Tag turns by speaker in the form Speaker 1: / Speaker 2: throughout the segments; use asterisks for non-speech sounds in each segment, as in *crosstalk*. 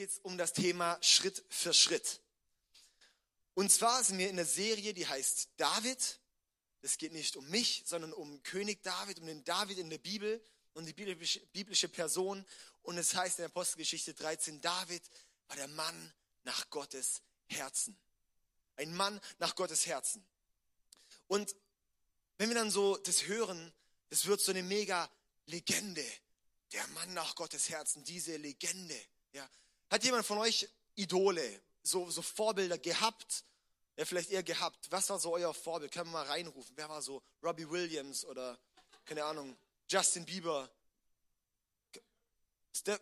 Speaker 1: geht es um das Thema Schritt für Schritt. Und zwar sind wir in einer Serie, die heißt David. Es geht nicht um mich, sondern um König David, um den David in der Bibel und die biblische Person. Und es heißt in der Apostelgeschichte 13, David war der Mann nach Gottes Herzen. Ein Mann nach Gottes Herzen. Und wenn wir dann so das hören, das wird so eine mega Legende. Der Mann nach Gottes Herzen, diese Legende. Ja. Hat jemand von euch Idole, so, so Vorbilder gehabt? Ja, vielleicht eher gehabt. Was war so euer Vorbild? Können wir mal reinrufen? Wer war so Robbie Williams oder, keine Ahnung, Justin Bieber? Ste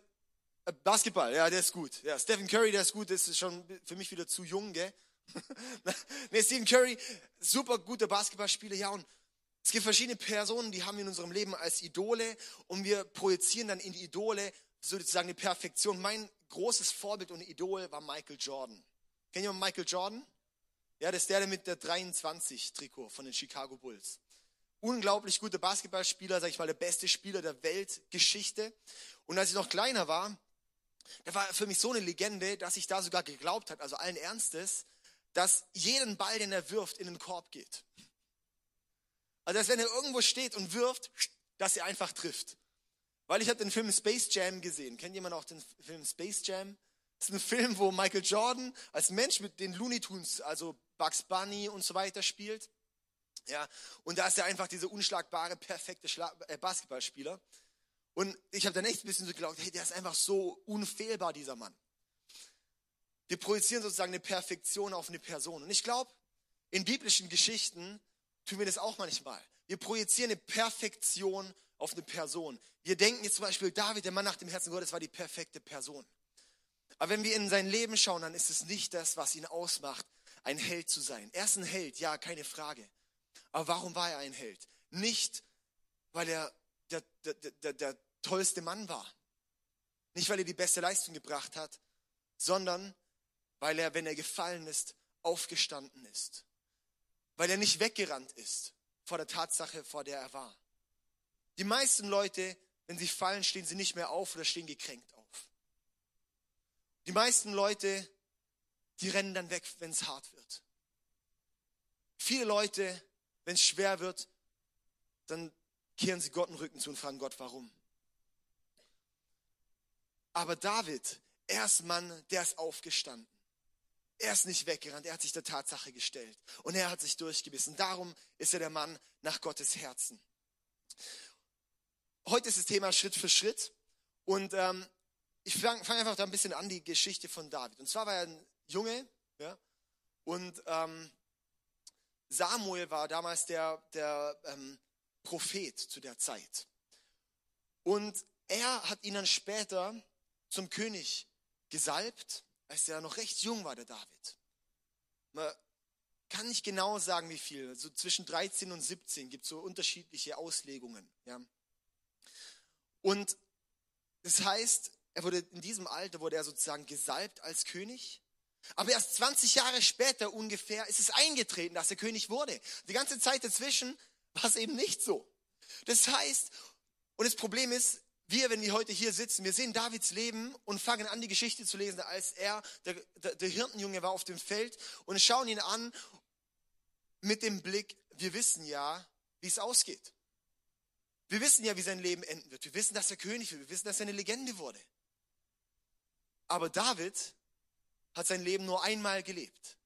Speaker 1: äh, Basketball, ja, der ist gut. Ja, Stephen Curry, der ist gut, das ist schon für mich wieder zu jung, gell? *laughs* nee, Stephen Curry, super guter Basketballspieler, ja, und es gibt verschiedene Personen, die haben wir in unserem Leben als Idole und wir projizieren dann in die Idole sozusagen die Perfektion. Mein großes Vorbild und Idol war Michael Jordan. Kennt ihr Michael Jordan? Ja, das ist der mit der 23 Trikot von den Chicago Bulls. Unglaublich guter Basketballspieler, sag ich mal, der beste Spieler der Weltgeschichte. Und als ich noch kleiner war, der war für mich so eine Legende, dass ich da sogar geglaubt hat, also allen Ernstes, dass jeden Ball, den er wirft, in den Korb geht. Also, dass wenn er irgendwo steht und wirft, dass er einfach trifft. Weil ich habe den Film Space Jam gesehen. Kennt jemand auch den Film Space Jam? Das ist ein Film, wo Michael Jordan als Mensch mit den Looney Tunes, also Bugs Bunny und so weiter spielt. Ja, und da ist er einfach dieser unschlagbare, perfekte Schla äh, Basketballspieler. Und ich habe dann echt ein bisschen so geglaubt, hey, der ist einfach so unfehlbar, dieser Mann. Wir projizieren sozusagen eine Perfektion auf eine Person. Und ich glaube, in biblischen Geschichten tun wir das auch manchmal. Wir projizieren eine Perfektion auf eine Person. Wir denken jetzt zum Beispiel, David, der Mann nach dem Herzen Gottes, war die perfekte Person. Aber wenn wir in sein Leben schauen, dann ist es nicht das, was ihn ausmacht, ein Held zu sein. Er ist ein Held, ja, keine Frage. Aber warum war er ein Held? Nicht, weil er der, der, der, der tollste Mann war. Nicht, weil er die beste Leistung gebracht hat, sondern weil er, wenn er gefallen ist, aufgestanden ist weil er nicht weggerannt ist vor der Tatsache, vor der er war. Die meisten Leute, wenn sie fallen, stehen sie nicht mehr auf oder stehen gekränkt auf. Die meisten Leute, die rennen dann weg, wenn es hart wird. Viele Leute, wenn es schwer wird, dann kehren sie Gott den Rücken zu und fragen Gott, warum. Aber David, er ist Mann, der ist aufgestanden. Er ist nicht weggerannt, er hat sich der Tatsache gestellt und er hat sich durchgebissen. Darum ist er der Mann nach Gottes Herzen. Heute ist das Thema Schritt für Schritt und ähm, ich fange fang einfach da ein bisschen an, die Geschichte von David. Und zwar war er ein Junge ja, und ähm, Samuel war damals der, der ähm, Prophet zu der Zeit. Und er hat ihn dann später zum König gesalbt als er noch recht jung war, der David. Man kann nicht genau sagen, wie viel. So zwischen 13 und 17 gibt es so unterschiedliche Auslegungen. Ja. Und das heißt, er wurde in diesem Alter wurde er sozusagen gesalbt als König. Aber erst 20 Jahre später ungefähr ist es eingetreten, dass er König wurde. Die ganze Zeit dazwischen war es eben nicht so. Das heißt, und das Problem ist, wir, wenn wir heute hier sitzen, wir sehen Davids Leben und fangen an, die Geschichte zu lesen, als er, der, der, der Hirtenjunge war auf dem Feld und schauen ihn an mit dem Blick, wir wissen ja, wie es ausgeht. Wir wissen ja, wie sein Leben enden wird. Wir wissen, dass er König wird. Wir wissen, dass er eine Legende wurde. Aber David hat sein Leben nur einmal gelebt.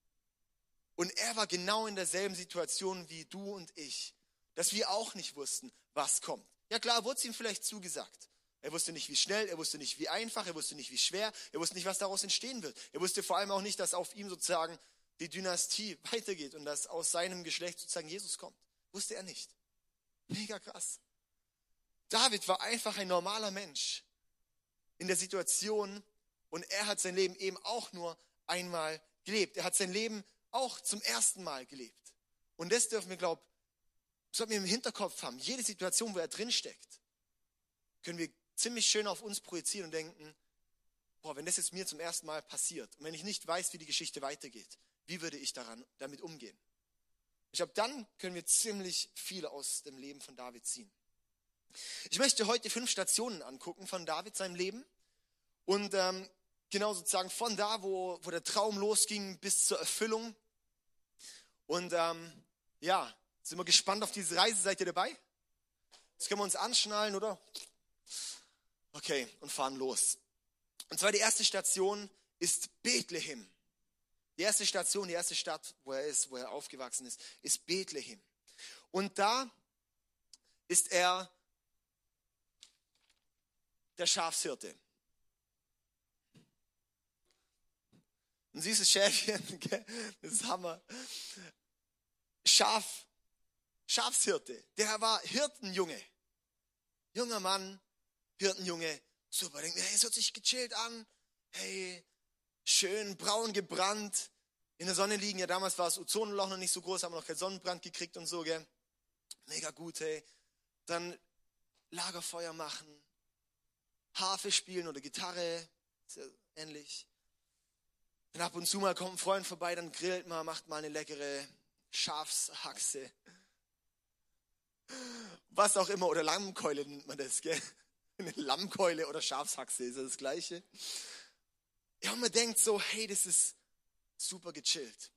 Speaker 1: Und er war genau in derselben Situation wie du und ich, dass wir auch nicht wussten, was kommt. Ja klar, wurde es ihm vielleicht zugesagt. Er wusste nicht, wie schnell, er wusste nicht, wie einfach, er wusste nicht, wie schwer, er wusste nicht, was daraus entstehen wird. Er wusste vor allem auch nicht, dass auf ihm sozusagen die Dynastie *laughs* weitergeht und dass aus seinem Geschlecht sozusagen Jesus kommt. Wusste er nicht. Mega krass. David war einfach ein normaler Mensch in der Situation und er hat sein Leben eben auch nur einmal gelebt. Er hat sein Leben auch zum ersten Mal gelebt. Und das dürfen wir, glaube ich, sollten wir im Hinterkopf haben. Jede Situation, wo er drinsteckt, können wir ziemlich schön auf uns projizieren und denken, boah, wenn das jetzt mir zum ersten Mal passiert und wenn ich nicht weiß, wie die Geschichte weitergeht, wie würde ich daran, damit umgehen? Ich glaube, dann können wir ziemlich viel aus dem Leben von David ziehen. Ich möchte heute fünf Stationen angucken von David, seinem Leben. Und ähm, genau sozusagen von da, wo, wo der Traum losging, bis zur Erfüllung. Und ähm, ja, sind wir gespannt auf diese Reise. Seid ihr dabei? Jetzt können wir uns anschnallen, oder? Okay, und fahren los. Und zwar die erste Station ist Bethlehem. Die erste Station, die erste Stadt, wo er ist, wo er aufgewachsen ist, ist Bethlehem. Und da ist er der Schafshirte. Ein süßes Schäfchen, *laughs* das ist Hammer. Schaf, Schafshirte, der war Hirtenjunge. Junger Mann, Hirtenjunge, super. Denkt mir, hey, es hört sich gechillt an. Hey, schön braun gebrannt, in der Sonne liegen. Ja, damals war das Ozonloch noch nicht so groß, haben wir noch keinen Sonnenbrand gekriegt und so, gell. Mega gut, hey. Dann Lagerfeuer machen, Harfe spielen oder Gitarre, ja ähnlich. Dann ab und zu mal kommt ein Freund vorbei, dann grillt man, macht mal eine leckere Schafshaxe. Was auch immer, oder Lammkeule nennt man das, gell? Eine Lammkeule oder Schafshaxe ist das Gleiche. Ja, und man denkt so, hey, das ist super gechillt.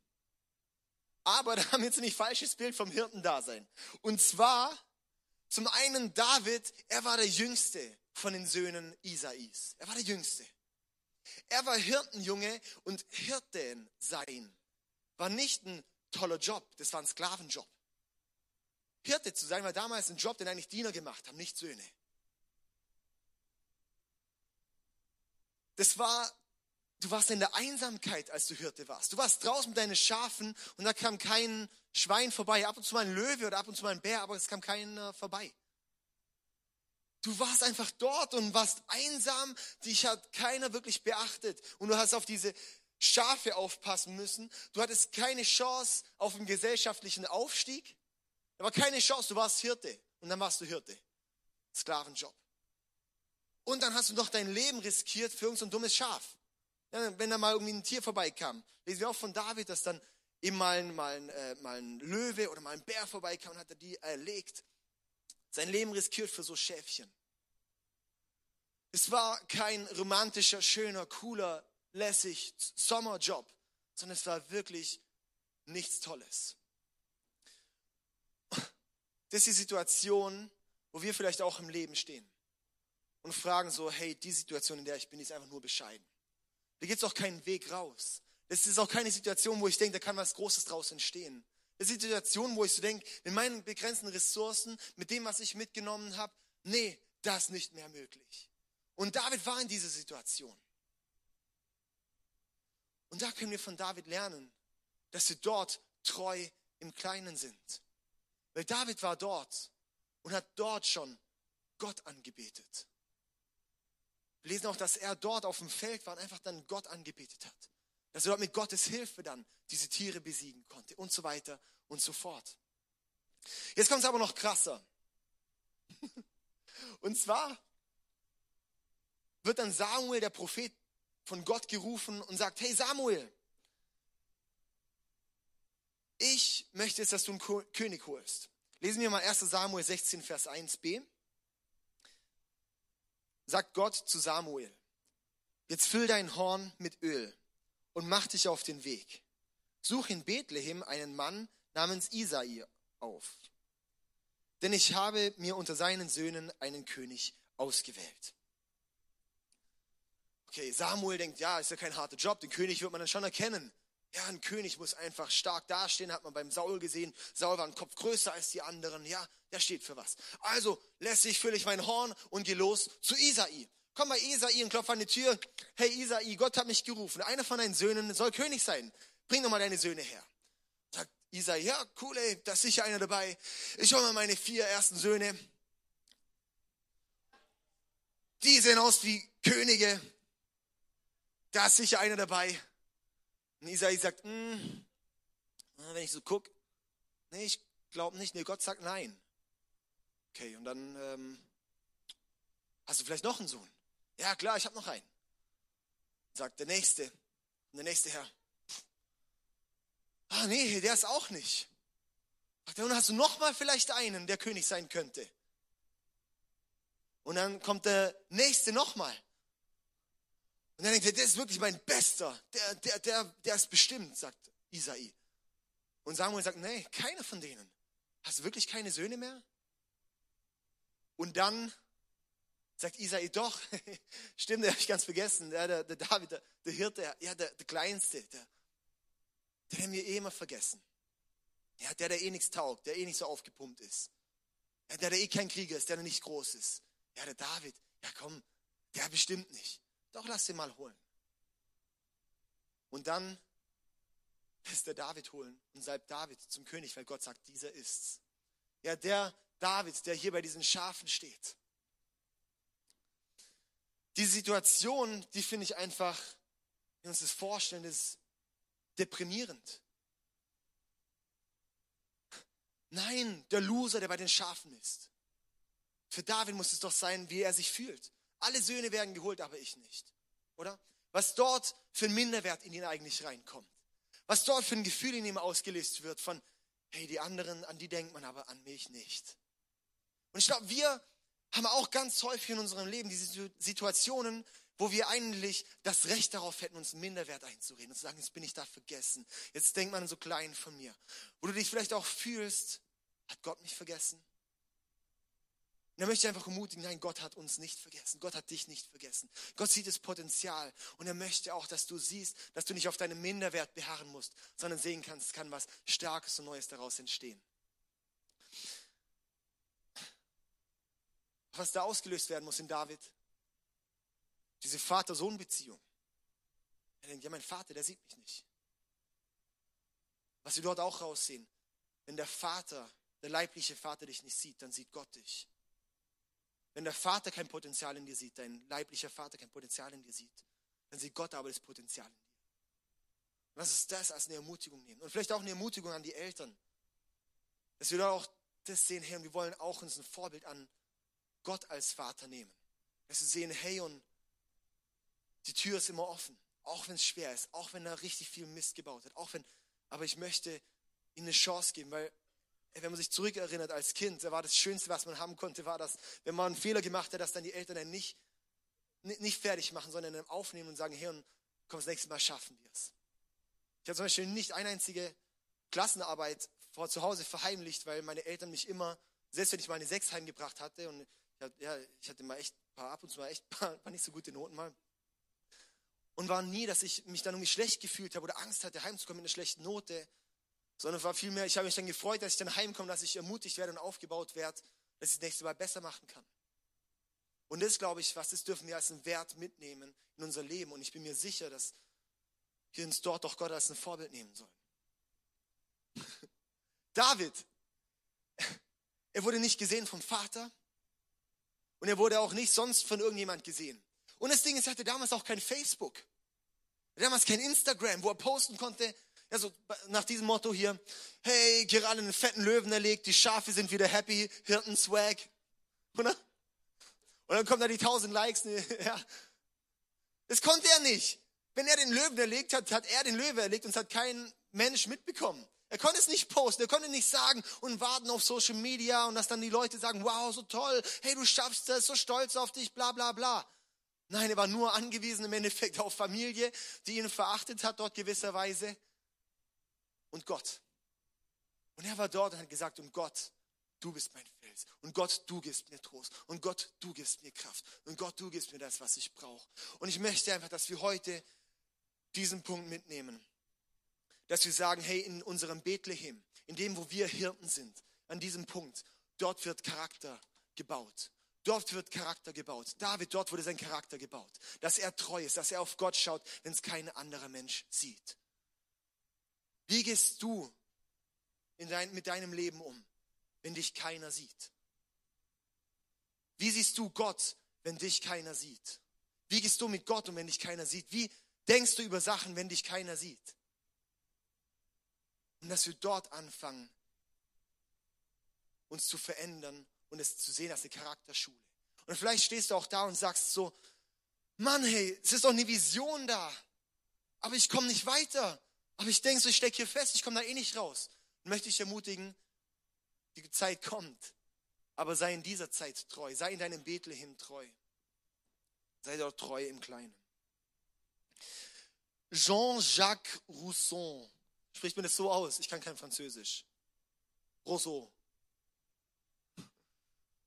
Speaker 1: Aber *laughs* da haben wir jetzt nicht falsches Bild vom Hirtendasein. Und zwar, zum einen David, er war der Jüngste von den Söhnen Isais. Er war der Jüngste. Er war Hirtenjunge und Hirten sein war nicht ein toller Job, das war ein Sklavenjob. Hirte zu sein war damals ein Job, den eigentlich Diener gemacht haben, nicht Söhne. Das war Du warst in der Einsamkeit, als du Hirte warst. Du warst draußen mit deinen Schafen und da kam kein Schwein vorbei. Ab und zu mal ein Löwe oder ab und zu mal ein Bär, aber es kam keiner vorbei. Du warst einfach dort und warst einsam. Dich hat keiner wirklich beachtet. Und du hast auf diese Schafe aufpassen müssen. Du hattest keine Chance auf einen gesellschaftlichen Aufstieg. Da war keine Chance. Du warst Hirte. Und dann warst du Hirte. Sklavenjob. Und dann hast du noch dein Leben riskiert für irgendein so dummes Schaf. Ja, wenn da mal irgendwie ein Tier vorbeikam. Lesen wir auch von David, dass dann eben mal, mal, ein, äh, mal ein Löwe oder mal ein Bär vorbeikam und hat er die erlegt. Sein Leben riskiert für so Schäfchen. Es war kein romantischer, schöner, cooler, lässig Sommerjob, sondern es war wirklich nichts Tolles. Das ist die Situation, wo wir vielleicht auch im Leben stehen und fragen so, hey, die Situation, in der ich bin, ist einfach nur bescheiden. Da gibt es auch keinen Weg raus. Das ist auch keine Situation, wo ich denke, da kann was Großes draus entstehen. Das ist eine Situation, wo ich so denke, mit meinen begrenzten Ressourcen, mit dem, was ich mitgenommen habe, nee, das ist nicht mehr möglich. Und David war in dieser Situation. Und da können wir von David lernen, dass wir dort treu im Kleinen sind. Weil David war dort und hat dort schon Gott angebetet. Wir lesen auch, dass er dort auf dem Feld war und einfach dann Gott angebetet hat. Dass er dort mit Gottes Hilfe dann diese Tiere besiegen konnte und so weiter und so fort. Jetzt kommt es aber noch krasser. *laughs* Und zwar wird dann Samuel, der Prophet, von Gott gerufen und sagt, hey Samuel, ich möchte jetzt, dass du einen König holst. Lesen wir mal 1 Samuel 16, Vers 1b sagt Gott zu Samuel, jetzt füll dein Horn mit Öl und mach dich auf den Weg. Such in Bethlehem einen Mann namens Isai auf. Denn ich habe mir unter seinen Söhnen einen König ausgewählt. Okay, Samuel denkt, ja, ist ja kein harter Job, den König wird man dann schon erkennen. Ja, ein König muss einfach stark dastehen, hat man beim Saul gesehen. Saul war ein Kopf größer als die anderen. Ja, der steht für was. Also lässig fülle ich mein Horn und gehe los zu Isai. Komm bei Isai und klopf an die Tür. Hey Isai, Gott hat mich gerufen. Einer von deinen Söhnen soll König sein. Bring doch mal deine Söhne her. Sagt Isai, ja, cool, ey, da ist sicher einer dabei. Ich hole mal meine vier ersten Söhne. Die sehen aus wie Könige. Da ist sicher einer dabei. Und Isai sagt, hm, wenn ich so gucke, nee, ich glaube nicht. Nee, Gott sagt nein. Okay, und dann ähm, hast du vielleicht noch einen Sohn. Ja, klar, ich habe noch einen. Sagt der Nächste. Und der nächste Herr. Ah, nee, der ist auch nicht. Sagt und hast du noch mal vielleicht einen, der König sein könnte. Und dann kommt der Nächste noch mal. Und dann denkt er, der ist wirklich mein Bester. Der, der, der, der ist bestimmt, sagt Isai. Und Samuel sagt, nee, keiner von denen. Hast du wirklich keine Söhne mehr? Und dann sagt Isai, doch, *laughs* stimmt, der habe ich ganz vergessen. Der, der, der David, der, der Hirte, ja, der, der Kleinste, der, der haben wir eh immer vergessen. Ja, der, der eh nichts taugt, der eh nicht so aufgepumpt ist. Ja, der, der eh kein Krieger ist, der nicht groß ist. Ja, der David, ja komm, der bestimmt nicht. Doch, lass den mal holen. Und dann lässt der David holen und salbt David zum König, weil Gott sagt, dieser ist's. Ja, der David, der hier bei diesen Schafen steht. Diese Situation, die finde ich einfach, wenn wir uns das vorstellen, ist deprimierend. Nein, der Loser, der bei den Schafen ist. Für David muss es doch sein, wie er sich fühlt. Alle Söhne werden geholt, aber ich nicht. Oder? Was dort für ein Minderwert in ihn eigentlich reinkommt. Was dort für ein Gefühl in ihm ausgelöst wird von, hey, die anderen, an die denkt man, aber an mich nicht. Und ich glaube, wir haben auch ganz häufig in unserem Leben diese Situationen, wo wir eigentlich das Recht darauf hätten, uns Minderwert einzureden und zu sagen, jetzt bin ich da vergessen. Jetzt denkt man so klein von mir. Wo du dich vielleicht auch fühlst, hat Gott mich vergessen? Und er möchte einfach ermutigen, nein, Gott hat uns nicht vergessen. Gott hat dich nicht vergessen. Gott sieht das Potenzial. Und er möchte auch, dass du siehst, dass du nicht auf deinem Minderwert beharren musst, sondern sehen kannst, kann was Starkes und Neues daraus entstehen. Was da ausgelöst werden muss in David, diese Vater-Sohn-Beziehung. Er denkt, ja, mein Vater, der sieht mich nicht. Was wir dort auch raussehen, wenn der Vater, der leibliche Vater dich nicht sieht, dann sieht Gott dich. Wenn der Vater kein Potenzial in dir sieht, dein leiblicher Vater kein Potenzial in dir sieht, dann sieht Gott aber das Potenzial in dir. Lass uns das als eine Ermutigung nehmen. Und vielleicht auch eine Ermutigung an die Eltern. Dass wir da auch das sehen, hey, und wir wollen auch uns ein Vorbild an Gott als Vater nehmen. Dass wir sehen, hey, und die Tür ist immer offen. Auch wenn es schwer ist, auch wenn er richtig viel Mist gebaut hat, auch wenn, aber ich möchte ihm eine Chance geben, weil wenn man sich zurückerinnert als Kind, da war das Schönste, was man haben konnte, war das, wenn man einen Fehler gemacht hat, dass dann die Eltern dann nicht, nicht fertig machen, sondern dann aufnehmen und sagen, hey, und komm, das nächste Mal schaffen wir es. Ich habe zum Beispiel nicht eine einzige Klassenarbeit vor zu Hause verheimlicht, weil meine Eltern mich immer, selbst wenn ich mal eine Sechs heimgebracht hatte, und ich hatte, ja, ich hatte mal echt paar, ab und zu mal echt paar, paar nicht so gute Noten mal, und war nie, dass ich mich dann irgendwie schlecht gefühlt habe oder Angst hatte, heimzukommen mit einer schlechten Note, sondern war vielmehr, ich habe mich dann gefreut, dass ich dann heimkomme, dass ich ermutigt werde und aufgebaut werde, dass ich das nächste Mal besser machen kann. Und das, glaube ich, was das dürfen wir als einen Wert mitnehmen in unser Leben. Und ich bin mir sicher, dass wir uns dort doch Gott als ein Vorbild nehmen sollen. *laughs* David, er wurde nicht gesehen vom Vater und er wurde auch nicht sonst von irgendjemand gesehen. Und das Ding ist, er hatte damals auch kein Facebook. Damals kein Instagram, wo er posten konnte, ja, so nach diesem Motto hier, hey, gerade einen fetten Löwen erlegt, die Schafe sind wieder happy, Hirten-Swag. Oder? Und dann kommen da die tausend Likes. Ne, *laughs* ja. Das konnte er nicht. Wenn er den Löwen erlegt hat, hat er den Löwe erlegt und es hat kein Mensch mitbekommen. Er konnte es nicht posten, er konnte nicht sagen und warten auf Social Media und dass dann die Leute sagen, wow, so toll, hey, du schaffst das, so stolz auf dich, bla bla bla. Nein, er war nur angewiesen im Endeffekt auf Familie, die ihn verachtet hat dort gewisserweise und Gott. Und er war dort und hat gesagt, und Gott, du bist mein Fels. Und Gott, du gibst mir Trost. Und Gott, du gibst mir Kraft. Und Gott, du gibst mir das, was ich brauche. Und ich möchte einfach, dass wir heute diesen Punkt mitnehmen. Dass wir sagen, hey, in unserem Bethlehem, in dem, wo wir Hirten sind, an diesem Punkt, dort wird Charakter gebaut. Dort wird Charakter gebaut. David, dort wurde sein Charakter gebaut. Dass er treu ist, dass er auf Gott schaut, wenn es kein anderer Mensch sieht. Wie gehst du dein, mit deinem Leben um, wenn dich keiner sieht? Wie siehst du Gott, wenn dich keiner sieht? Wie gehst du mit Gott um, wenn dich keiner sieht? Wie denkst du über Sachen, wenn dich keiner sieht? Und dass wir dort anfangen, uns zu verändern und es zu sehen als eine Charakterschule. Und vielleicht stehst du auch da und sagst so, Mann, hey, es ist doch eine Vision da, aber ich komme nicht weiter. Aber ich denke so, ich stecke hier fest, ich komme da eh nicht raus. Und möchte ich ermutigen, die Zeit kommt. Aber sei in dieser Zeit treu. Sei in deinem Bethlehem treu. Sei dort treu im Kleinen. Jean-Jacques Rousseau. Spricht man das so aus? Ich kann kein Französisch. Rousseau.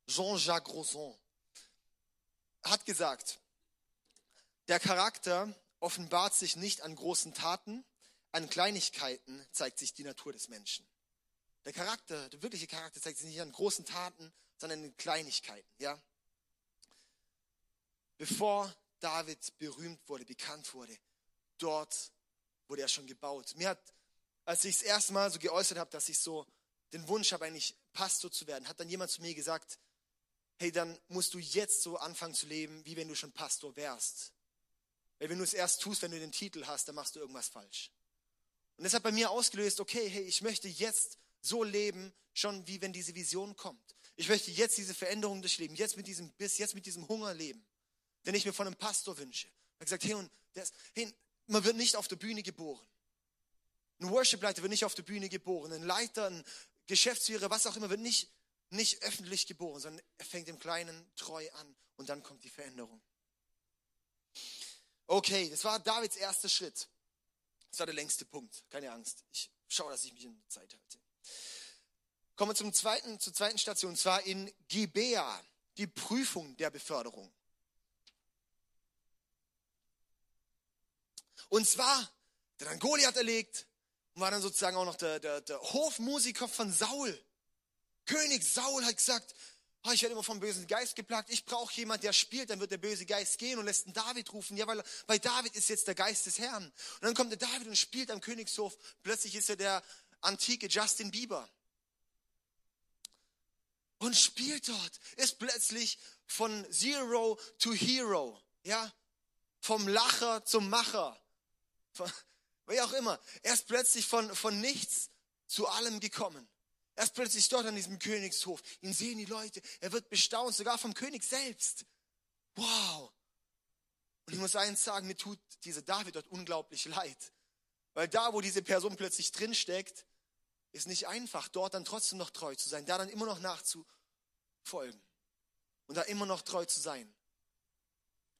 Speaker 1: Jean-Jacques Rousseau hat gesagt, der Charakter offenbart sich nicht an großen Taten, an Kleinigkeiten zeigt sich die Natur des Menschen. Der Charakter, der wirkliche Charakter zeigt sich nicht an großen Taten, sondern in Kleinigkeiten, ja. Bevor David berühmt wurde, bekannt wurde, dort wurde er schon gebaut. Mir hat, als ich das erste Mal so geäußert habe, dass ich so den Wunsch habe, eigentlich Pastor zu werden, hat dann jemand zu mir gesagt, hey, dann musst du jetzt so anfangen zu leben, wie wenn du schon Pastor wärst. Weil wenn du es erst tust, wenn du den Titel hast, dann machst du irgendwas falsch. Und das hat bei mir ausgelöst, okay, hey, ich möchte jetzt so leben, schon wie wenn diese Vision kommt. Ich möchte jetzt diese Veränderung durchleben, jetzt mit diesem Biss, jetzt mit diesem Hunger leben, den ich mir von einem Pastor wünsche. Er hat gesagt, hey, und das, hey, man wird nicht auf der Bühne geboren. Ein Worship-Leiter wird nicht auf der Bühne geboren. Ein Leiter, ein Geschäftsführer, was auch immer, wird nicht, nicht öffentlich geboren, sondern er fängt im Kleinen treu an und dann kommt die Veränderung. Okay, das war Davids erster Schritt. Das war der längste Punkt. Keine Angst. Ich schaue, dass ich mich in der Zeit halte. Kommen wir zum zweiten, zur zweiten Station, und zwar in Gibea, die Prüfung der Beförderung. Und zwar, der dann Goliath erlegt und war dann sozusagen auch noch der, der, der Hofmusiker von Saul. König Saul hat gesagt, oh, ich werde immer vom bösen Geist geplagt, ich brauche jemand, der spielt, dann wird der böse Geist gehen und lässt einen David rufen. Ja, weil bei David ist jetzt der Geist des Herrn. Und dann kommt der David und spielt am Königshof. Plötzlich ist er der antike Justin Bieber. Und spielt dort, ist plötzlich von Zero to Hero, ja, vom Lacher zum Macher, wie auch immer. Er ist plötzlich von, von nichts zu allem gekommen. Er ist plötzlich dort an diesem Königshof. Ihn sehen die Leute. Er wird bestaunt, sogar vom König selbst. Wow. Und ich muss eins sagen, mir tut dieser David dort unglaublich leid. Weil da, wo diese Person plötzlich drinsteckt, ist nicht einfach, dort dann trotzdem noch treu zu sein, da dann immer noch nachzufolgen und da immer noch treu zu sein.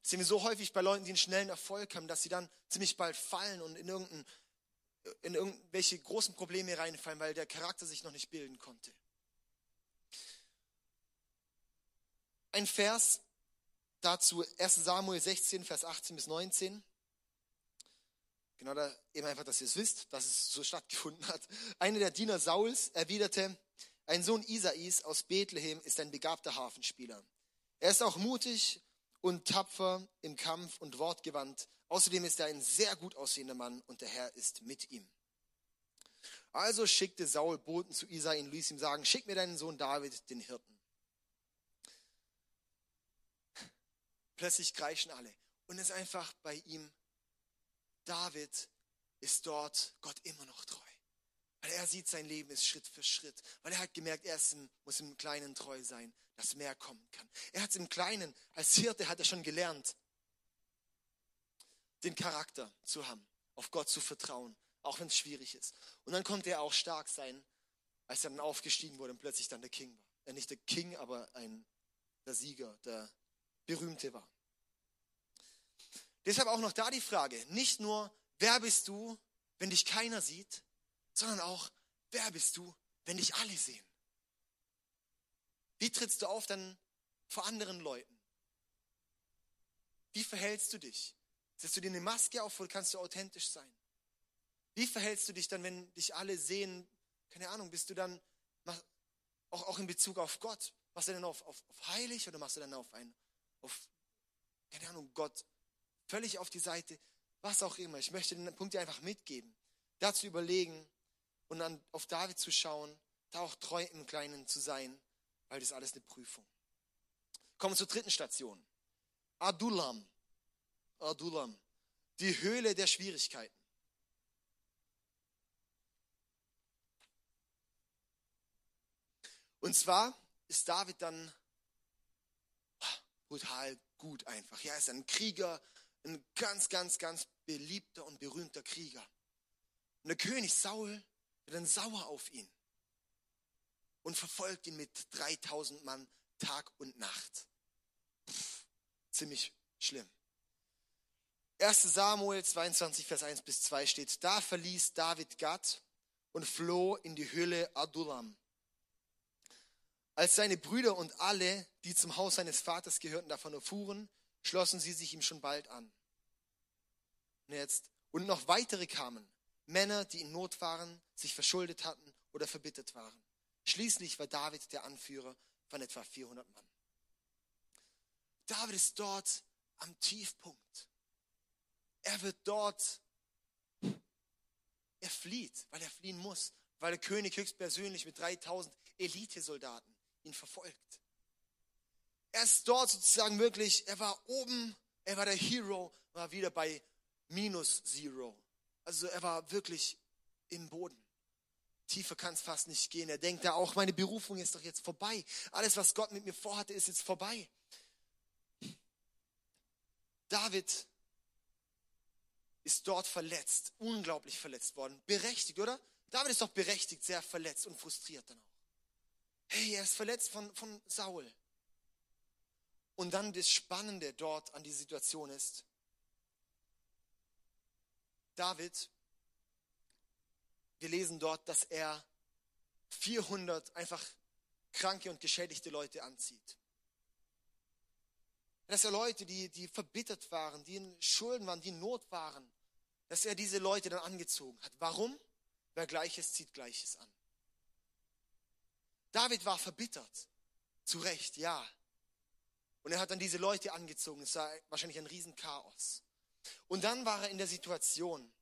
Speaker 1: Das sehen wir so häufig bei Leuten, die einen schnellen Erfolg haben, dass sie dann ziemlich bald fallen und in irgendein in irgendwelche großen Probleme reinfallen, weil der Charakter sich noch nicht bilden konnte. Ein Vers dazu, 1 Samuel 16, Vers 18 bis 19. Genau da eben einfach, dass ihr es wisst, dass es so stattgefunden hat. Einer der Diener Sauls erwiderte, ein Sohn Isais aus Bethlehem ist ein begabter Hafenspieler. Er ist auch mutig und tapfer im Kampf und wortgewandt. Außerdem ist er ein sehr gut aussehender Mann und der Herr ist mit ihm. Also schickte Saul Boten zu Isai und ließ ihm sagen, schick mir deinen Sohn David, den Hirten. Plötzlich kreischen alle. Und es ist einfach bei ihm, David ist dort Gott immer noch treu. Weil er sieht, sein Leben ist Schritt für Schritt. Weil er hat gemerkt, er im, muss im Kleinen treu sein, dass mehr kommen kann. Er hat es im Kleinen, als Hirte hat er schon gelernt, den Charakter zu haben, auf Gott zu vertrauen, auch wenn es schwierig ist. Und dann konnte er auch stark sein, als er dann aufgestiegen wurde und plötzlich dann der King war. Er nicht der King, aber ein, der Sieger, der Berühmte war. Deshalb auch noch da die Frage, nicht nur, wer bist du, wenn dich keiner sieht, sondern auch, wer bist du, wenn dich alle sehen? Wie trittst du auf dann vor anderen Leuten? Wie verhältst du dich? Setzt du dir eine Maske auf oder kannst du authentisch sein? Wie verhältst du dich dann, wenn dich alle sehen? Keine Ahnung, bist du dann auch, auch in Bezug auf Gott? Machst du dann auf, auf, auf heilig oder machst du dann auf ein, auf, keine Ahnung, Gott völlig auf die Seite? Was auch immer. Ich möchte den Punkt dir einfach mitgeben. Dazu überlegen und dann auf David zu schauen, da auch treu im Kleinen zu sein, weil das alles eine Prüfung. Kommen wir zur dritten Station. Adulam. Adulam. Die Höhle der Schwierigkeiten. Und zwar ist David dann brutal gut einfach. Ja, er ist ein Krieger, ein ganz, ganz, ganz beliebter und berühmter Krieger. Und der König Saul wird dann sauer auf ihn und verfolgt ihn mit 3000 Mann Tag und Nacht. Pff, ziemlich schlimm. 1 Samuel 22, Vers 1 bis 2 steht, da verließ David Gad und floh in die Höhle Adullam. Als seine Brüder und alle, die zum Haus seines Vaters gehörten, davon erfuhren, schlossen sie sich ihm schon bald an. Und jetzt, und noch weitere kamen, Männer, die in Not waren, sich verschuldet hatten oder verbittert waren. Schließlich war David der Anführer von etwa 400 Mann. David ist dort am Tiefpunkt. Er wird dort, er flieht, weil er fliehen muss, weil der König höchstpersönlich mit 3000 Elitesoldaten ihn verfolgt. Er ist dort sozusagen wirklich, er war oben, er war der Hero, war wieder bei minus Zero. Also er war wirklich im Boden. Tiefer kann es fast nicht gehen. Er denkt da auch, meine Berufung ist doch jetzt vorbei. Alles, was Gott mit mir vorhatte, ist jetzt vorbei. David ist dort verletzt, unglaublich verletzt worden. Berechtigt, oder? David ist doch berechtigt, sehr verletzt und frustriert dann auch. Hey, er ist verletzt von, von Saul. Und dann das Spannende dort an die Situation ist, David, wir lesen dort, dass er 400 einfach kranke und geschädigte Leute anzieht. Dass er Leute, die, die verbittert waren, die in Schulden waren, die in Not waren, dass er diese Leute dann angezogen hat. Warum? Wer Gleiches zieht Gleiches an. David war verbittert. Zu Recht, ja. Und er hat dann diese Leute angezogen. Es war wahrscheinlich ein Riesenchaos. Und dann war er in der Situation,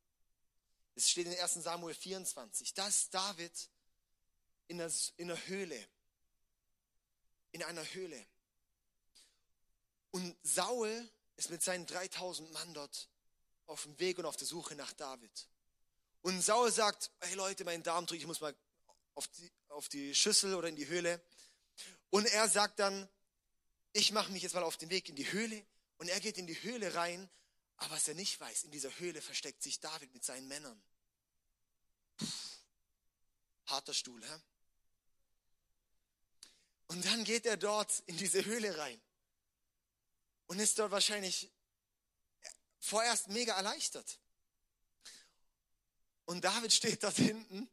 Speaker 1: es steht in 1 Samuel 24, dass David in der, in der Höhle, in einer Höhle, und Saul ist mit seinen 3000 Mann dort auf dem Weg und auf der Suche nach David. Und Saul sagt, hey Leute, mein Darm drückt, ich muss mal auf die, auf die Schüssel oder in die Höhle. Und er sagt dann, ich mache mich jetzt mal auf den Weg in die Höhle. Und er geht in die Höhle rein. Aber was er nicht weiß, in dieser Höhle versteckt sich David mit seinen Männern. Puh, harter Stuhl, hä? Und dann geht er dort in diese Höhle rein und ist dort wahrscheinlich vorerst mega erleichtert. Und David steht dort hinten.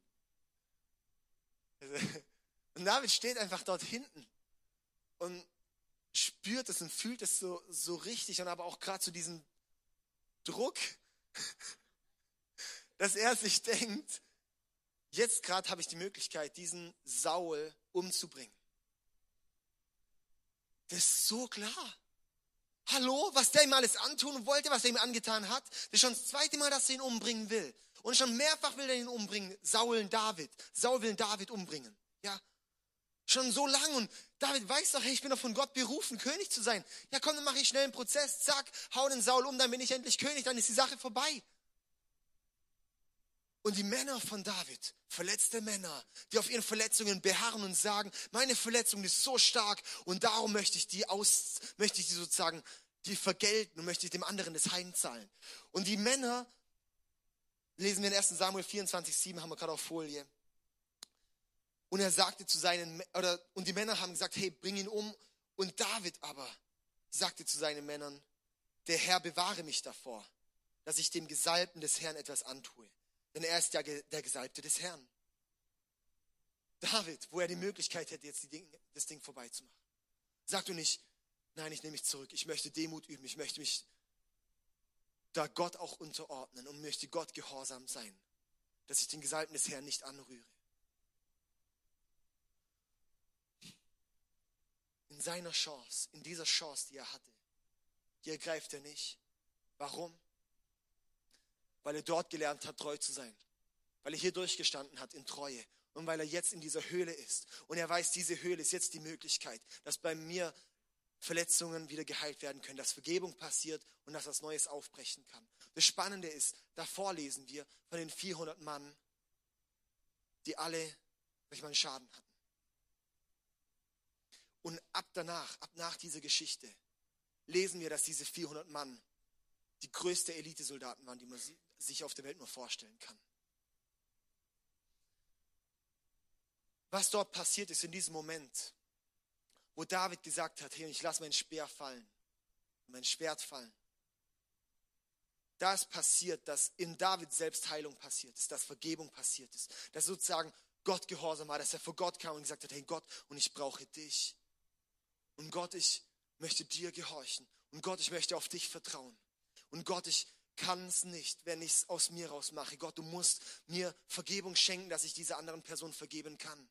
Speaker 1: Und David steht einfach dort hinten und spürt es und fühlt es so, so richtig und aber auch gerade zu diesem Druck, dass er sich denkt, jetzt gerade habe ich die Möglichkeit, diesen Saul umzubringen. Das ist so klar. Hallo, was der ihm alles antun wollte, was er ihm angetan hat. Das ist schon das zweite Mal, dass er ihn umbringen will. Und schon mehrfach will er ihn umbringen. Saul David. Saul will David umbringen. Ja. Schon so lang. Und David weiß doch, hey, ich bin doch von Gott berufen, König zu sein. Ja, komm, dann mache ich schnell einen Prozess. Zack, hau den Saul um, dann bin ich endlich König, dann ist die Sache vorbei. Und die Männer von David, verletzte Männer, die auf ihren Verletzungen beharren und sagen, meine Verletzung ist so stark und darum möchte ich die aus, möchte ich die sozusagen, die vergelten und möchte ich dem anderen das heimzahlen. Und die Männer, lesen wir in 1 Samuel 24, 7, haben wir gerade auf Folie. Und er sagte zu seinen, oder, und die Männer haben gesagt, hey, bring ihn um. Und David aber sagte zu seinen Männern, der Herr bewahre mich davor, dass ich dem Gesalbten des Herrn etwas antue. Denn er ist ja der Gesalbte des Herrn. David, wo er die Möglichkeit hätte, jetzt Dinge, das Ding vorbeizumachen. Sag du nicht, nein, ich nehme mich zurück. Ich möchte Demut üben. Ich möchte mich da Gott auch unterordnen und möchte Gott gehorsam sein, dass ich den Gesalbten des Herrn nicht anrühre. In seiner Chance, in dieser Chance, die er hatte, die ergreift er nicht. Warum? weil er dort gelernt hat, treu zu sein. Weil er hier durchgestanden hat in Treue und weil er jetzt in dieser Höhle ist. Und er weiß, diese Höhle ist jetzt die Möglichkeit, dass bei mir Verletzungen wieder geheilt werden können, dass Vergebung passiert und dass was Neues aufbrechen kann. Das Spannende ist, davor lesen wir von den 400 Mann, die alle durch meinen Schaden hatten. Und ab danach, ab nach dieser Geschichte, lesen wir, dass diese 400 Mann die größte Elitesoldaten waren, die man sich auf der Welt nur vorstellen kann. Was dort passiert ist in diesem Moment, wo David gesagt hat, hey, ich lasse mein Speer fallen, mein Schwert fallen. da ist passiert, dass in David selbst Heilung passiert ist, dass Vergebung passiert ist, dass sozusagen Gott gehorsam war, dass er vor Gott kam und gesagt hat, hey Gott, und ich brauche dich. Und Gott, ich möchte dir gehorchen. Und Gott, ich möchte auf dich vertrauen. Und Gott, ich kann es nicht, wenn ich es aus mir raus mache. Gott, du musst mir Vergebung schenken, dass ich dieser anderen Person vergeben kann.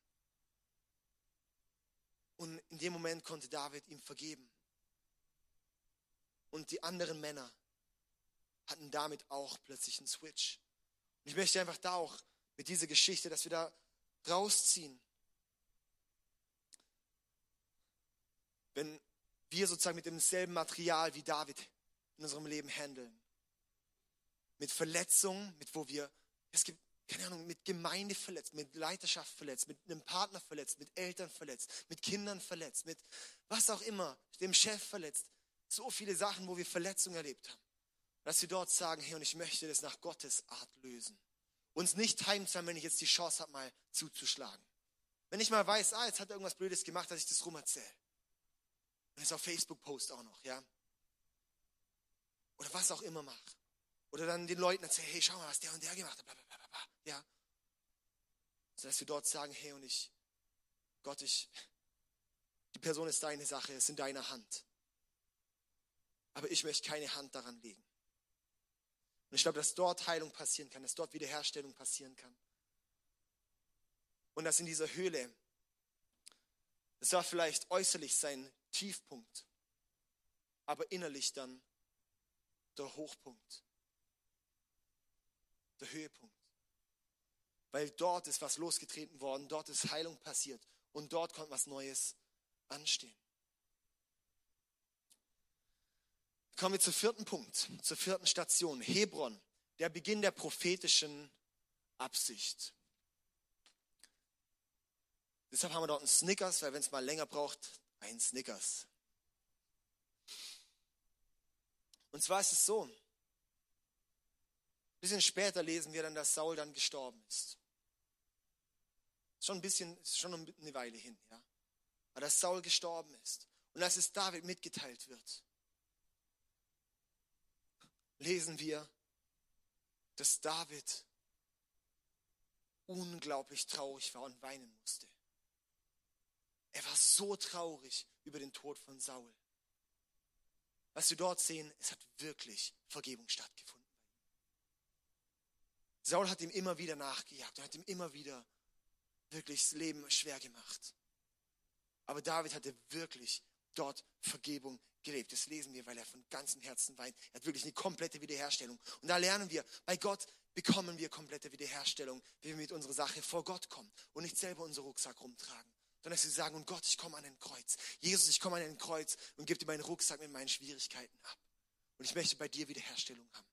Speaker 1: Und in dem Moment konnte David ihm vergeben. Und die anderen Männer hatten damit auch plötzlich einen Switch. Und ich möchte einfach da auch mit dieser Geschichte, dass wir da rausziehen. Wenn wir sozusagen mit demselben Material wie David in unserem Leben handeln. Mit Verletzungen, mit wo wir, es gibt, keine Ahnung, mit Gemeinde verletzt, mit Leiterschaft verletzt, mit einem Partner verletzt, mit Eltern verletzt, mit Kindern verletzt, mit was auch immer, dem Chef verletzt. So viele Sachen, wo wir Verletzungen erlebt haben. Dass wir dort sagen, hey, und ich möchte das nach Gottes Art lösen. Uns nicht heimzahlen, wenn ich jetzt die Chance habe, mal zuzuschlagen. Wenn ich mal weiß, ah, jetzt hat er irgendwas Blödes gemacht, dass ich das rum erzähle. Und es auf Facebook post auch noch, ja. Oder was auch immer mache. Oder dann den Leuten erzähle, hey, schau mal, was der und der gemacht hat, blablabla, ja. So dass wir dort sagen, hey, und ich, Gott, ich, *laughs* die Person ist deine Sache, es ist in deiner Hand. Aber ich möchte keine Hand daran legen. Und ich glaube, dass dort Heilung passieren kann, dass dort Wiederherstellung passieren kann. Und dass in dieser Höhle, das war vielleicht äußerlich sein Tiefpunkt, aber innerlich dann der Hochpunkt, der Höhepunkt. Weil dort ist was losgetreten worden, dort ist Heilung passiert und dort kommt was Neues anstehen. Kommen wir zum vierten Punkt, zur vierten Station, Hebron, der Beginn der prophetischen Absicht. Deshalb haben wir dort einen Snickers, weil wenn es mal länger braucht, ein Snickers. Und zwar ist es so, ein bisschen später lesen wir dann, dass Saul dann gestorben ist. Schon ein bisschen, ist schon eine Weile hin, ja. Aber dass Saul gestorben ist und dass es David mitgeteilt wird, lesen wir, dass David unglaublich traurig war und weinen musste. Er war so traurig über den Tod von Saul. Was wir dort sehen, es hat wirklich Vergebung stattgefunden. Saul hat ihm immer wieder nachgejagt und hat ihm immer wieder wirklich das Leben schwer gemacht. Aber David hatte wirklich dort Vergebung gelebt. Das lesen wir, weil er von ganzem Herzen weint. Er hat wirklich eine komplette Wiederherstellung. Und da lernen wir, bei Gott bekommen wir komplette Wiederherstellung, wenn wir mit unserer Sache vor Gott kommen und nicht selber unseren Rucksack rumtragen sondern dass sie sagen, und Gott, ich komme an ein Kreuz. Jesus, ich komme an ein Kreuz und gebe dir meinen Rucksack mit meinen Schwierigkeiten ab. Und ich möchte bei dir Wiederherstellung haben.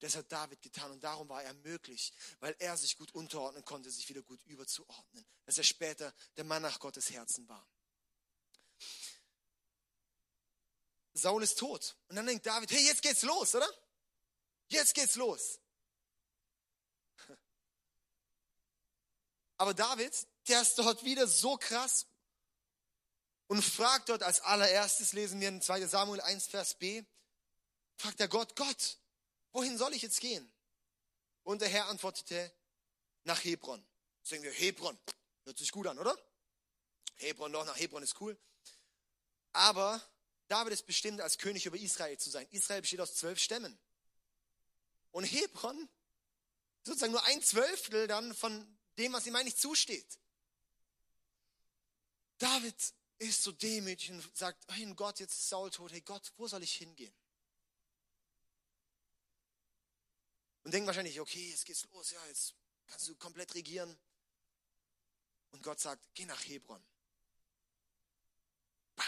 Speaker 1: Das hat David getan und darum war er möglich, weil er sich gut unterordnen konnte, sich wieder gut überzuordnen. Dass er später der Mann nach Gottes Herzen war. Saul ist tot. Und dann denkt David, hey, jetzt geht's los, oder? Jetzt geht's los. *laughs* Aber David, der ist dort wieder so krass und fragt dort als allererstes, lesen wir in 2 Samuel 1, Vers B, fragt er Gott, Gott, wohin soll ich jetzt gehen? Und der Herr antwortete, nach Hebron. Sagen wir, Hebron, hört sich gut an, oder? Hebron, doch, nach Hebron ist cool. Aber David ist bestimmt, als König über Israel zu sein. Israel besteht aus zwölf Stämmen. Und Hebron, sozusagen nur ein Zwölftel dann von dem, was ihm eigentlich zusteht. David ist so demütig und sagt, hey Gott, jetzt ist Saul tot, hey Gott, wo soll ich hingehen? Und denkt wahrscheinlich, okay, jetzt geht's los, ja, jetzt kannst du komplett regieren. Und Gott sagt, geh nach Hebron. Bam.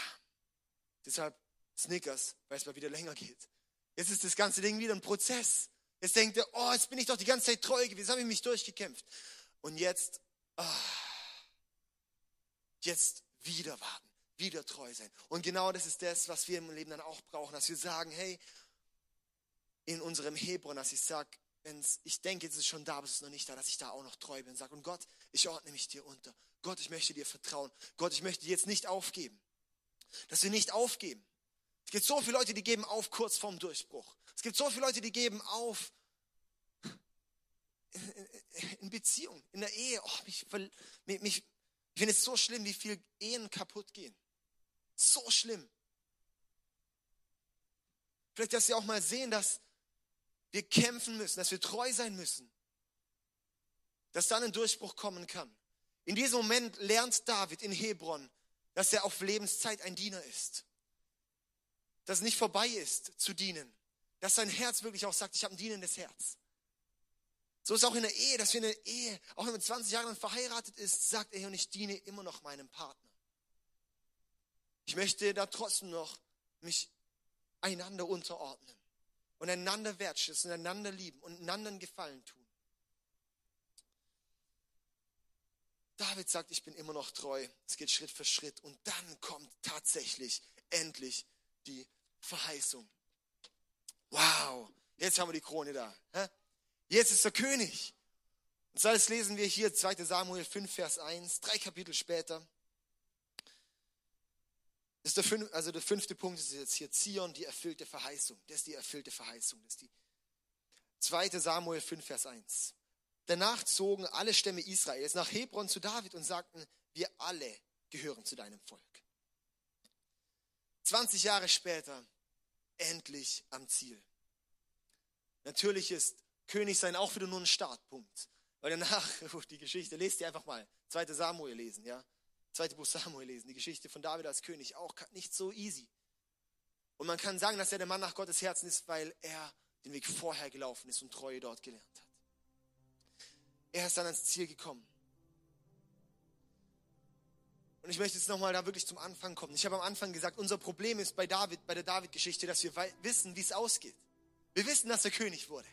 Speaker 1: Deshalb Snickers, weil es mal wieder länger geht. Jetzt ist das ganze Ding wieder ein Prozess. Jetzt denkt er, oh, jetzt bin ich doch die ganze Zeit treu gewesen, habe ich mich durchgekämpft. Und jetzt, oh, jetzt wieder warten, wieder treu sein. Und genau das ist das, was wir im Leben dann auch brauchen, dass wir sagen, hey, in unserem Hebron, dass ich sage, wenn ich denke, es ist schon da, aber es ist noch nicht da, dass ich da auch noch treu bin und sage, und Gott, ich ordne mich dir unter. Gott, ich möchte dir vertrauen. Gott, ich möchte dir jetzt nicht aufgeben. Dass wir nicht aufgeben. Es gibt so viele Leute, die geben auf kurz vorm Durchbruch. Es gibt so viele Leute, die geben auf in, in, in Beziehung, in der Ehe. Oh, mich, mich, ich finde es so schlimm, wie viele Ehen kaputt gehen. So schlimm. Vielleicht, dass sie auch mal sehen, dass wir kämpfen müssen, dass wir treu sein müssen, dass dann ein Durchbruch kommen kann. In diesem Moment lernt David in Hebron, dass er auf Lebenszeit ein Diener ist. Dass es nicht vorbei ist zu dienen. Dass sein Herz wirklich auch sagt, ich habe ein dienendes Herz. So ist auch in der Ehe, dass wir in der Ehe, auch wenn man 20 Jahre verheiratet ist, sagt er, und ich diene immer noch meinem Partner. Ich möchte da trotzdem noch mich einander unterordnen und einander wertschätzen, einander lieben und einander einen Gefallen tun. David sagt, ich bin immer noch treu. Es geht Schritt für Schritt. Und dann kommt tatsächlich endlich die Verheißung. Wow, jetzt haben wir die Krone da. Jetzt ist der König. Und das lesen wir hier 2 Samuel 5, Vers 1, drei Kapitel später. Ist der, fünf, also der fünfte Punkt ist jetzt hier Zion, die erfüllte Verheißung. Das ist die erfüllte Verheißung. Das ist die 2. Samuel 5, Vers 1. Danach zogen alle Stämme Israels nach Hebron zu David und sagten, wir alle gehören zu deinem Volk. 20 Jahre später, endlich am Ziel. Natürlich ist König sein auch wieder nur ein Startpunkt. Weil danach, *laughs* die Geschichte, lest ihr einfach mal, 2. Samuel lesen, ja zweite Buch Samuel lesen, die Geschichte von David als König, auch nicht so easy. Und man kann sagen, dass er der Mann nach Gottes Herzen ist, weil er den Weg vorher gelaufen ist und Treue dort gelernt hat. Er ist dann ans Ziel gekommen. Und ich möchte jetzt nochmal da wirklich zum Anfang kommen. Ich habe am Anfang gesagt, unser Problem ist bei David, bei der David-Geschichte, dass wir wissen, wie es ausgeht. Wir wissen, dass er König wurde.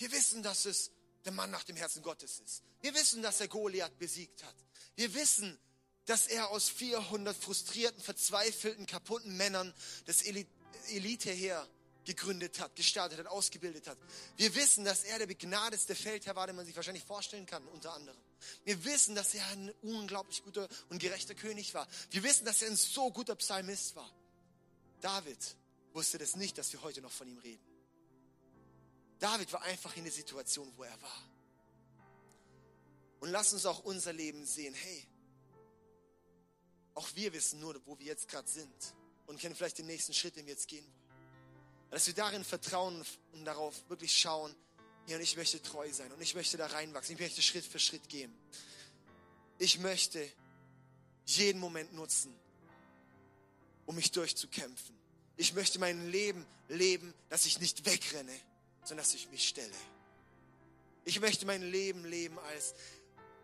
Speaker 1: Wir wissen, dass es der Mann nach dem Herzen Gottes ist. Wir wissen, dass er Goliath besiegt hat. Wir wissen, dass er aus 400 frustrierten, verzweifelten, kaputten Männern das Eliteheer gegründet hat, gestartet hat, ausgebildet hat. Wir wissen, dass er der begnadetste Feldherr war, den man sich wahrscheinlich vorstellen kann, unter anderem. Wir wissen, dass er ein unglaublich guter und gerechter König war. Wir wissen, dass er ein so guter Psalmist war. David wusste das nicht, dass wir heute noch von ihm reden. David war einfach in der Situation, wo er war. Und lass uns auch unser Leben sehen. Hey, auch wir wissen nur, wo wir jetzt gerade sind und kennen vielleicht den nächsten Schritt, den wir jetzt gehen wollen. Dass wir darin vertrauen und darauf wirklich schauen, ja, und ich möchte treu sein und ich möchte da reinwachsen. Ich möchte Schritt für Schritt gehen. Ich möchte jeden Moment nutzen, um mich durchzukämpfen. Ich möchte mein Leben leben, dass ich nicht wegrenne, sondern dass ich mich stelle. Ich möchte mein Leben leben als,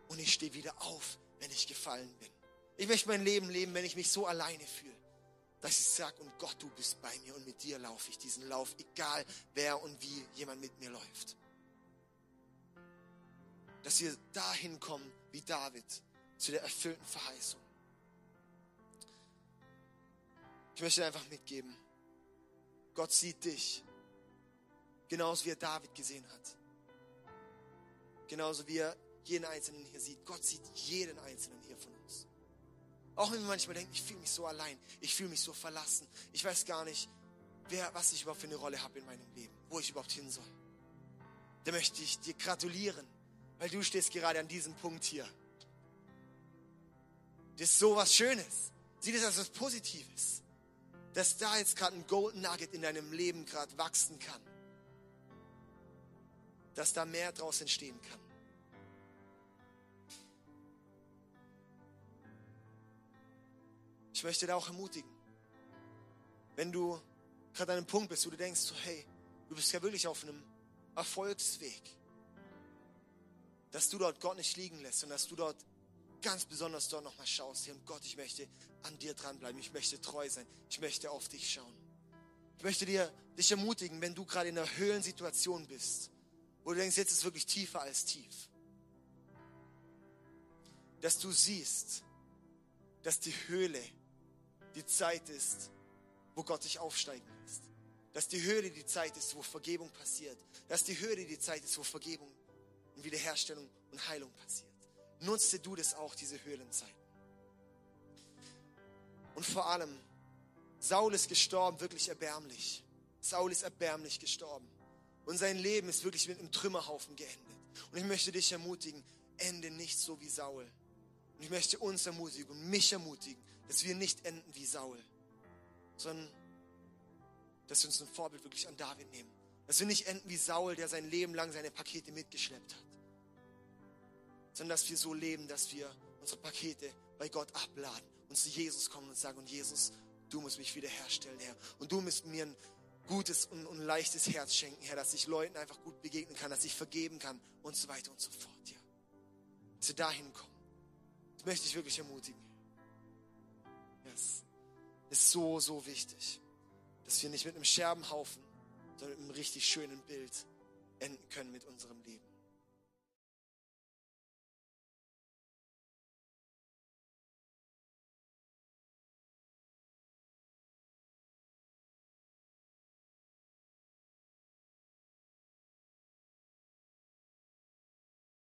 Speaker 1: und ich stehe wieder auf, wenn ich gefallen bin. Ich möchte mein Leben leben, wenn ich mich so alleine fühle, dass ich sage, und Gott, du bist bei mir und mit dir laufe ich diesen Lauf, egal wer und wie jemand mit mir läuft. Dass wir dahin kommen wie David zu der erfüllten Verheißung. Ich möchte einfach mitgeben, Gott sieht dich, genauso wie er David gesehen hat. Genauso wie er jeden Einzelnen hier sieht. Gott sieht jeden Einzelnen hier von uns. Auch wenn wir manchmal denken, ich fühle mich so allein, ich fühle mich so verlassen, ich weiß gar nicht, wer, was ich überhaupt für eine Rolle habe in meinem Leben, wo ich überhaupt hin soll. Da möchte ich dir gratulieren, weil du stehst gerade an diesem Punkt hier. Das ist so was Schönes. Sieh das als was Positives. Dass da jetzt gerade ein Golden Nugget in deinem Leben gerade wachsen kann. Dass da mehr draus entstehen kann. Ich möchte da auch ermutigen. Wenn du gerade an einem Punkt bist, wo du denkst, so, hey, du bist ja wirklich auf einem Erfolgsweg, dass du dort Gott nicht liegen lässt und dass du dort ganz besonders dort nochmal schaust, hey, und Gott, ich möchte an dir dranbleiben, ich möchte treu sein, ich möchte auf dich schauen. Ich möchte dir, dich ermutigen, wenn du gerade in einer Höhlensituation bist, wo du denkst, jetzt ist es wirklich tiefer als tief, dass du siehst, dass die Höhle die Zeit ist, wo Gott dich aufsteigen lässt. Dass die Höhle die Zeit ist, wo Vergebung passiert. Dass die Höhle die Zeit ist, wo Vergebung und Wiederherstellung und Heilung passiert. Nutze du das auch, diese Höhlenzeiten. Und vor allem Saul ist gestorben, wirklich erbärmlich. Saul ist erbärmlich gestorben. Und sein Leben ist wirklich mit einem Trümmerhaufen geendet. Und ich möchte dich ermutigen, ende nicht so wie Saul. Und ich möchte uns ermutigen und mich ermutigen, dass wir nicht enden wie Saul, sondern dass wir uns ein Vorbild wirklich an David nehmen. Dass wir nicht enden wie Saul, der sein Leben lang seine Pakete mitgeschleppt hat, sondern dass wir so leben, dass wir unsere Pakete bei Gott abladen und zu Jesus kommen und sagen, und Jesus, du musst mich wiederherstellen, Herr. Und du musst mir ein gutes und, und leichtes Herz schenken, Herr, dass ich Leuten einfach gut begegnen kann, dass ich vergeben kann und so weiter und so fort, ja. Dass wir dahin kommen. Das möchte ich wirklich ermutigen. Es ist so, so wichtig, dass wir nicht mit einem Scherbenhaufen, sondern mit einem richtig schönen Bild enden können mit unserem Leben.